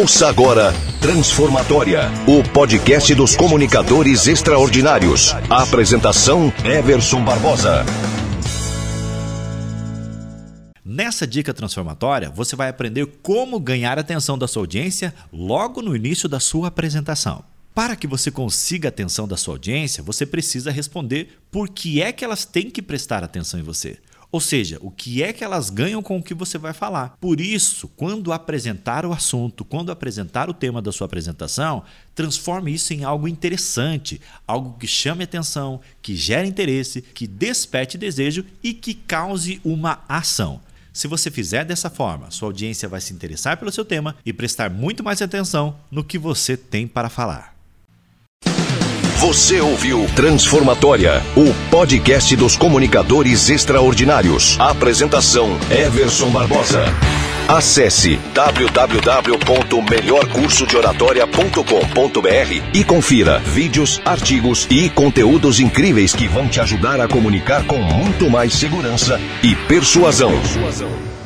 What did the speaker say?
Ouça agora Transformatória, o podcast dos comunicadores extraordinários. A apresentação Everson Barbosa. Nessa dica transformatória, você vai aprender como ganhar a atenção da sua audiência logo no início da sua apresentação. Para que você consiga a atenção da sua audiência, você precisa responder por que é que elas têm que prestar atenção em você. Ou seja, o que é que elas ganham com o que você vai falar. Por isso, quando apresentar o assunto, quando apresentar o tema da sua apresentação, transforme isso em algo interessante, algo que chame atenção, que gere interesse, que desperte desejo e que cause uma ação. Se você fizer dessa forma, sua audiência vai se interessar pelo seu tema e prestar muito mais atenção no que você tem para falar. Você ouviu Transformatória, o podcast dos comunicadores extraordinários. Apresentação: Everson Barbosa. Acesse www.melhorcursodeoratoria.com.br e confira vídeos, artigos e conteúdos incríveis que vão te ajudar a comunicar com muito mais segurança e persuasão. persuasão.